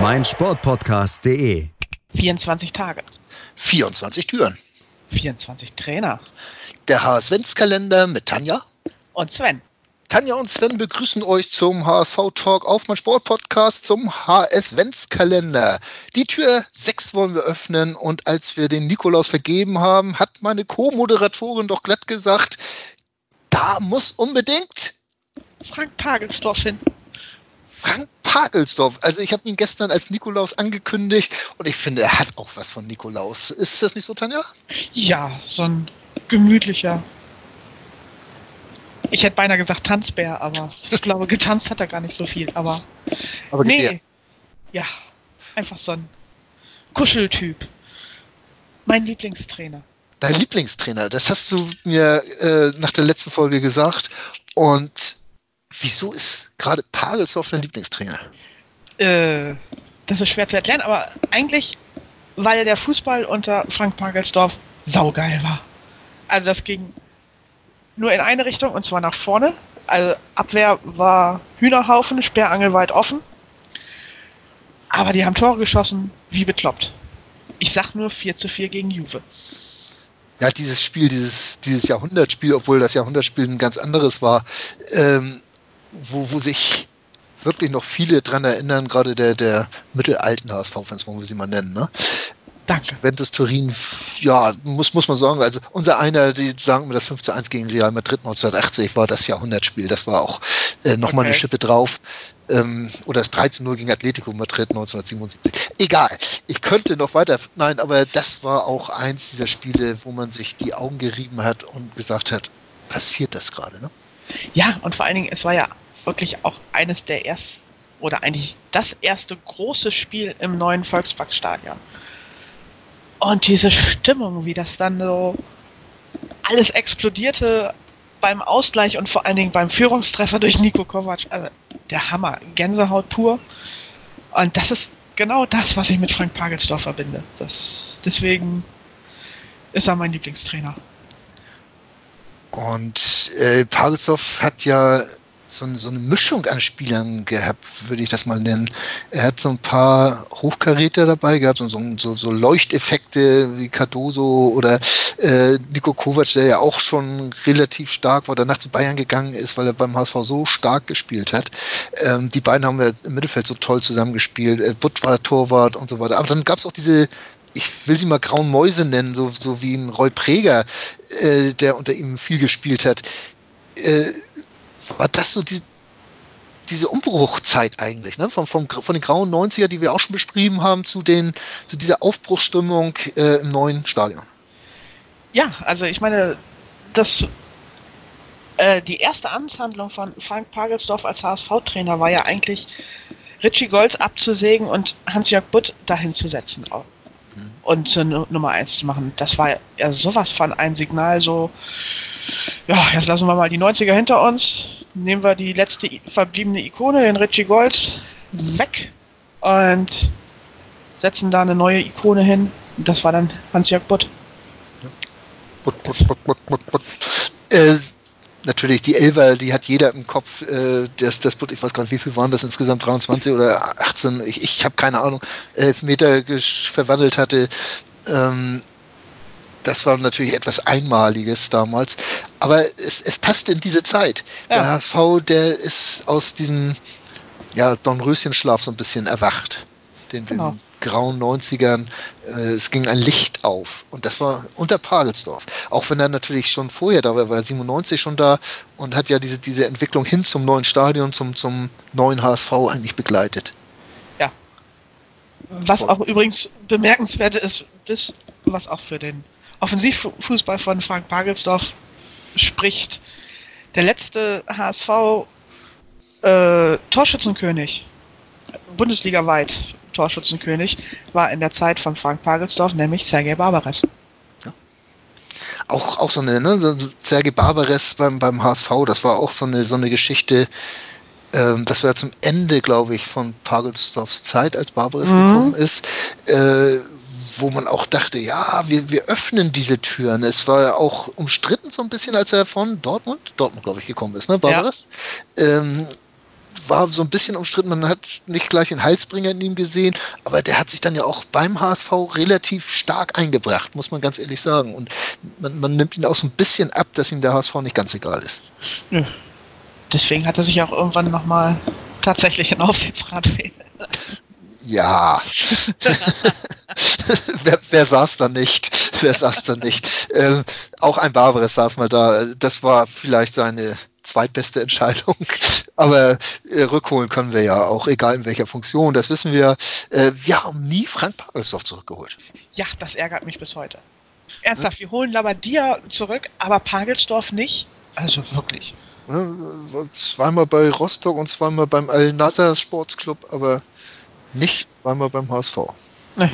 meinsportpodcast.de. 24 Tage. 24 Türen. 24 Trainer. Der HSV-Kalender mit Tanja. Und Sven. Tanja und Sven begrüßen euch zum HSV-Talk auf mein Sportpodcast zum HS-Kalender. Die Tür 6 wollen wir öffnen und als wir den Nikolaus vergeben haben, hat meine Co-Moderatorin doch glatt gesagt, da muss unbedingt Frank Pagelsdorf hin. Frank Pagelsdorf. Also ich habe ihn gestern als Nikolaus angekündigt und ich finde, er hat auch was von Nikolaus. Ist das nicht so, Tanja? Ja, so ein gemütlicher. Ich hätte beinahe gesagt Tanzbär, aber ich glaube, getanzt hat er gar nicht so viel. Aber, Aber nee, ja, einfach so ein Kuscheltyp. Mein Lieblingstrainer. Dein Lieblingstrainer, das hast du mir äh, nach der letzten Folge gesagt. Und wieso ist gerade Pagelsdorf dein Lieblingstrainer? Äh, das ist schwer zu erklären, aber eigentlich, weil der Fußball unter Frank Pagelsdorf saugeil war. Also das ging nur in eine Richtung und zwar nach vorne. Also Abwehr war Hühnerhaufen, Sperrangel weit offen. Aber die haben Tore geschossen, wie bekloppt. Ich sag nur 4 zu 4 gegen Juve. Ja, dieses Spiel, dieses, dieses Jahrhundertspiel, obwohl das Jahrhundertspiel ein ganz anderes war, ähm, wo, wo sich wirklich noch viele dran erinnern, gerade der, der mittelalten HSV-Fans, wollen wir sie mal nennen, ne? Danke. Juventus Turin, ja, muss, muss man sagen, also unser einer, die sagen mir, das 5 zu 1 gegen Real Madrid 1980 war das Jahrhundertspiel, das war auch äh, nochmal eine Okay. Schippe drauf. Ähm, oder das 3 zu 0 gegen Atletico Madrid 1977. Egal, ich könnte noch weiter, nein, aber das war auch eins dieser Spiele, wo man sich die Augen gerieben hat und gesagt hat, passiert das gerade, ne? Ja, und vor allen Dingen, es war ja wirklich auch eines der ersten, oder eigentlich das erste große Spiel im neuen Volksparkstadion. Und diese Stimmung, wie das dann so alles explodierte beim Ausgleich und vor allen Dingen beim Führungstreffer durch Nico Kovac. Also der Hammer, Gänsehaut pur. Und das ist genau das, was ich mit Frank Pagelsdorf verbinde. Das, deswegen ist er mein Lieblingstrainer. Und äh, Pagelsdorf hat ja so, so eine Mischung an Spielern gehabt, würde ich das mal nennen. Er hat so ein paar Hochkaräter dabei gehabt, so, so, so Leuchteffekte wie Cardoso oder äh, Nico Kovac, der ja auch schon relativ stark war, danach zu Bayern gegangen ist, weil er beim HSV so stark gespielt hat. Ähm, die beiden haben wir im Mittelfeld so toll zusammengespielt. Äh, Butt war Torwart und so weiter. Aber dann gab es auch diese ich will sie mal grauen Mäuse nennen, so, so wie ein Roy Preger, äh, der unter ihm viel gespielt hat. Äh, war das so die, diese Umbruchzeit eigentlich, ne? Von, vom, von den grauen 90er, die wir auch schon beschrieben haben, zu, den, zu dieser Aufbruchsstimmung äh, im neuen Stadion. Ja, also ich meine, das äh, die erste Amtshandlung von Frank Pagelsdorf als HSV-Trainer war ja eigentlich, Richie Golds abzusägen und Hans-Jörg Butt dahin zu setzen au- und zur Nu- Nummer 1 zu machen. Das war ja sowas von ein Signal, so, ja, jetzt lassen wir mal die 90er hinter uns, nehmen wir die letzte verbliebene Ikone, den Richie Golds, weg und setzen da eine neue Ikone hin. Und das war dann Hans-Jörg Butt. Butt, butt, butt, butt, butt, butt. Äh, natürlich, die Elfer, die hat jeder im Kopf. Äh, das, das Butt, ich weiß nicht, wie viel waren das insgesamt, 23 oder 18, ich, ich habe keine Ahnung, Elfmeter gesch- verwandelt hatte. Ähm, das war natürlich etwas Einmaliges damals. Aber es, es passt in diese Zeit. Der Ja. HSV, der ist aus diesem ja, Dornröschenschlaf so ein bisschen erwacht. Den, Genau. den grauen 90ern. Äh, es ging ein Licht auf. Und das war unter Pagelsdorf. Auch wenn er natürlich schon vorher da war, war er 97 schon da und hat ja diese, diese Entwicklung hin zum neuen Stadion, zum, zum neuen HSV eigentlich begleitet. Ja. Was auch übrigens bemerkenswert ist, ist, was auch für den Offensivfußball von Frank Pagelsdorf spricht. Der letzte HSV äh, bundesligaweit, Torschützenkönig war in der Zeit von Frank Pagelsdorf, nämlich Sergei Barbares. Auch, auch so eine, ne, so Sergei Barbares beim, beim HSV, das war auch so eine, so eine Geschichte, ähm, das war zum Ende, glaube ich, von Pagelsdorfs Zeit, als Barbares Mhm. gekommen ist, äh, wo man auch dachte, ja, wir, wir öffnen diese Türen. Es war ja auch umstritten so ein bisschen, als er von Dortmund, Dortmund, glaube ich, gekommen ist, ne, Barbares? Ähm, war so ein bisschen umstritten, man hat nicht gleich den Heilsbringer in ihm gesehen, aber der hat sich dann ja auch beim HSV relativ stark eingebracht, muss man ganz ehrlich sagen. Und man, man nimmt ihn auch so ein bisschen ab, dass ihm der HSV nicht ganz egal ist. Nö. Deswegen hat er sich auch irgendwann nochmal tatsächlich in Aufsichtsrat wählen lassen. Ja. wer, wer saß da nicht? Wer saß da nicht? Ähm, auch ein Barbares saß mal da. Das war vielleicht seine zweitbeste Entscheidung. Aber äh, rückholen können wir ja auch, egal in welcher Funktion. Das wissen wir. Äh, wir haben nie Frank Pagelsdorf zurückgeholt. Ja, das ärgert mich bis heute. Ernsthaft, wir holen Labadia zurück, aber Pagelsdorf nicht. Also wirklich. Zweimal bei Rostock und zweimal beim Al-Nasser Sportsclub, aber nicht zweimal beim HSV. Nee.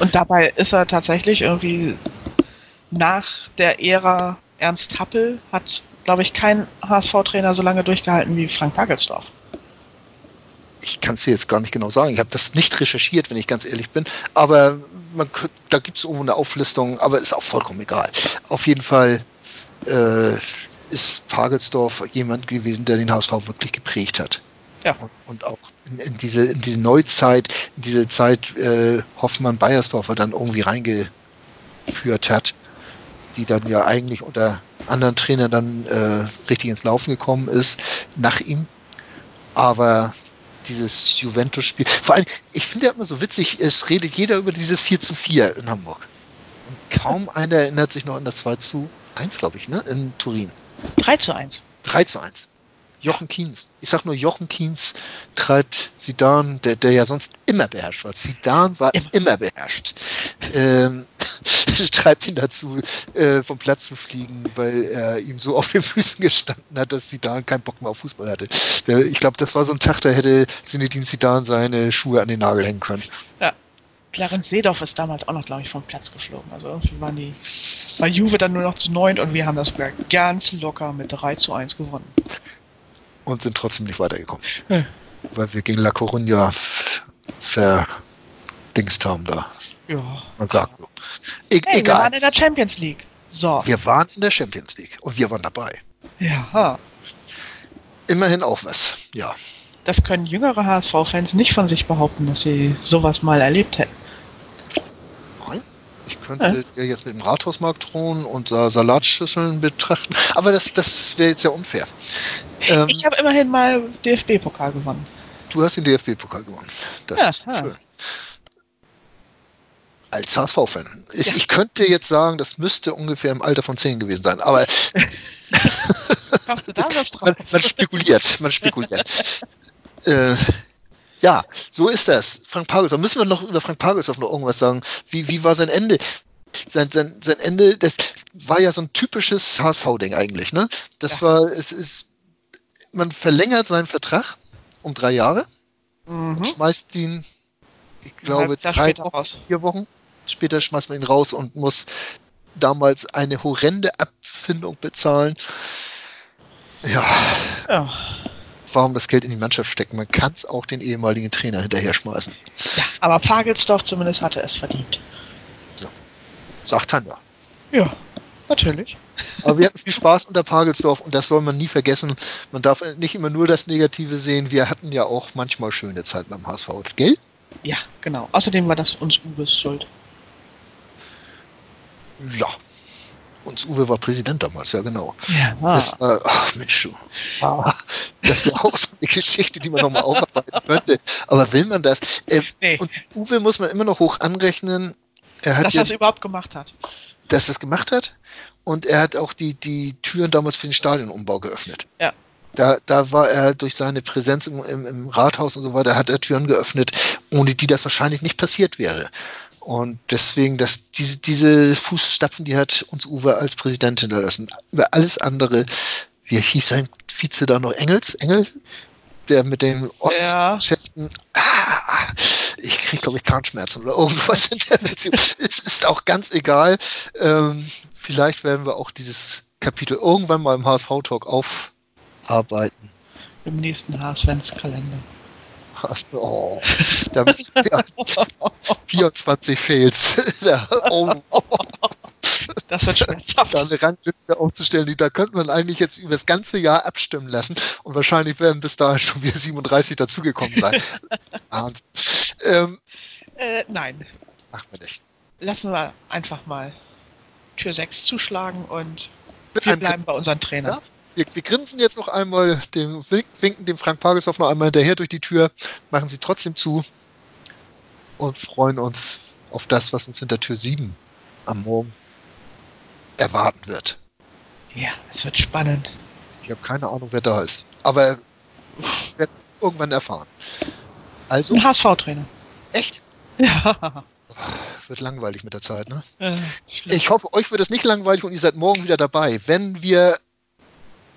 Und dabei ist er tatsächlich irgendwie nach der Ära Ernst Happel hat, glaube ich, kein HSV-Trainer so lange durchgehalten wie Frank Pagelsdorf. ich kann es dir jetzt gar nicht genau sagen. Ich habe das nicht recherchiert, wenn ich ganz ehrlich bin. Aber man, da gibt es irgendwo eine Auflistung, aber ist auch vollkommen egal. Auf jeden Fall äh, ist Pagelsdorf jemand gewesen, der den HSV wirklich geprägt hat. Ja. Und, und auch in, in, diese, in diese Neuzeit, in diese Zeit äh, Hoffmann-Bayersdorfer dann irgendwie reingeführt hat, die dann ja eigentlich unter anderen Trainern dann äh, richtig ins Laufen gekommen ist, nach ihm. Aber dieses Juventus-Spiel. Vor allem, ich finde ja immer so witzig, es redet jeder über dieses 4 zu 4 in Hamburg. Und kaum einer erinnert sich noch an das 2 zu 1, glaube ich, ne? In Turin. 3 zu 1. 3 zu 1. Jochen Kienz. Ich sag nur, Jochen Kienz treibt Sidan, der, der ja sonst immer beherrscht war. Sidan war Immer. immer, beherrscht. Ähm, treibt ihn dazu, äh, vom Platz zu fliegen, weil er ihm so auf den Füßen gestanden hat, dass Sidan keinen Bock mehr auf Fußball hatte. Der, ich glaube, das war so ein Tag, da hätte Zinedine Sidan seine Schuhe an den Nagel hängen können. Clarence Seedorf ist damals auch noch, glaube ich, vom Platz geflogen. Also irgendwie waren die bei Juve dann nur noch zu neunt und wir haben das ganz locker mit 3 zu 1 gewonnen. Und sind trotzdem nicht weitergekommen. Hm. Weil wir gegen La Coruña verdingst haben da. Ja. Man sagt so. E Hey, wir waren egal. in der Champions League. So. Wir waren in der Champions League und wir waren dabei. Ja. Immerhin auch was. Ja. Das können jüngere HSV-Fans nicht von sich behaupten, dass sie sowas mal erlebt hätten. Ich könnte ja jetzt mit dem Rathausmarkt drohen und Sa Salatschüsseln betrachten. Aber das, das wäre jetzt ja unfair. Ähm, Ich habe immerhin mal DFB-Pokal gewonnen. du hast den DFB-Pokal gewonnen. Das Ja, ist ja. schön. Als HSV-Fan. Ich, ich könnte jetzt sagen, das müsste ungefähr im Alter von 10 gewesen sein. Aber Kommst du da was drauf? man, man spekuliert, man spekuliert. äh, ja, so ist das. Frank Pagelsdorf. Müssen wir noch über Frank Pagelsdorf noch irgendwas sagen? Wie, wie war sein Ende? Sein, sein, sein Ende, das war ja so ein typisches HSV-Ding eigentlich, ne? Das Ja. war, es ist, man verlängert seinen Vertrag um drei Jahre, Mhm. schmeißt ihn, ich glaube, Jahr drei Wochen, raus. vier Wochen. Später schmeißt man ihn raus und muss damals eine horrende Abfindung bezahlen. Ja, Ja. Warum das Geld in die Mannschaft stecken. Man kann es auch den ehemaligen Trainer hinterher schmeißen. ja, aber Pagelsdorf zumindest hatte es verdient. Sagt Tanja. Ja, natürlich. Aber wir hatten viel Spaß unter Pagelsdorf und das soll man nie vergessen. Man darf nicht immer nur das Negative sehen. Wir hatten ja auch manchmal schöne Zeiten beim HSV. Gell? Ja, genau. Außerdem war das uns Ubes Schuld. Ja. Und Uwe war Präsident damals, ja genau. Ja. Das war, ach Mensch, du. Ah, das wäre auch so eine Geschichte, die man nochmal aufarbeiten könnte. Aber will man das? Äh, Nee, und Uwe muss man immer noch hoch anrechnen. Er hat dass ja er es überhaupt gemacht hat. dass er es gemacht hat. Und er hat auch die, die Türen damals für den Stadionumbau geöffnet. Ja. Da, da war er durch seine Präsenz im, im, im Rathaus und so weiter, hat er Türen geöffnet, ohne die das wahrscheinlich nicht passiert wäre. Und deswegen, dass diese, diese Fußstapfen, die hat uns Uwe als Präsident hinterlassen. Über alles andere, wie hieß sein Vize da noch? Engels? Engel? Der mit den Ja. Ostschäften. Ah, glaube ich, Zahnschmerzen oder irgendwas in der Version. es ist auch ganz egal. Ähm, vielleicht werden wir auch dieses Kapitel irgendwann mal im HSV-Talk aufarbeiten. Im nächsten HSV-Kalender. Oh, damit ja, 24 Fails. oh. Das wird schmerzhaft. Da eine Rangliste aufzustellen, da könnte man eigentlich jetzt über das ganze Jahr abstimmen lassen und wahrscheinlich werden bis dahin schon wieder 37 dazugekommen sein. ähm, äh, nein. Machen wir nicht. Lassen wir einfach mal Tür 6 zuschlagen und wir bleiben bei unseren Trainern. Ja? Wir, wir, grinsen jetzt noch einmal, dem, winken dem Frank Pageshoff noch einmal hinterher durch die Tür, machen sie trotzdem zu und freuen uns auf das, was uns hinter Tür 7 am Morgen erwarten wird. Ja, es wird spannend. Ich habe keine Ahnung, wer da ist. Aber ich werde irgendwann erfahren. Also. Ein HSV-Trainer. Echt? Ja. Wird langweilig mit der Zeit, ne? Ja, ich hoffe, euch wird es nicht langweilig und ihr seid morgen wieder dabei, wenn wir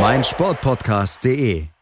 meinsportpodcast.de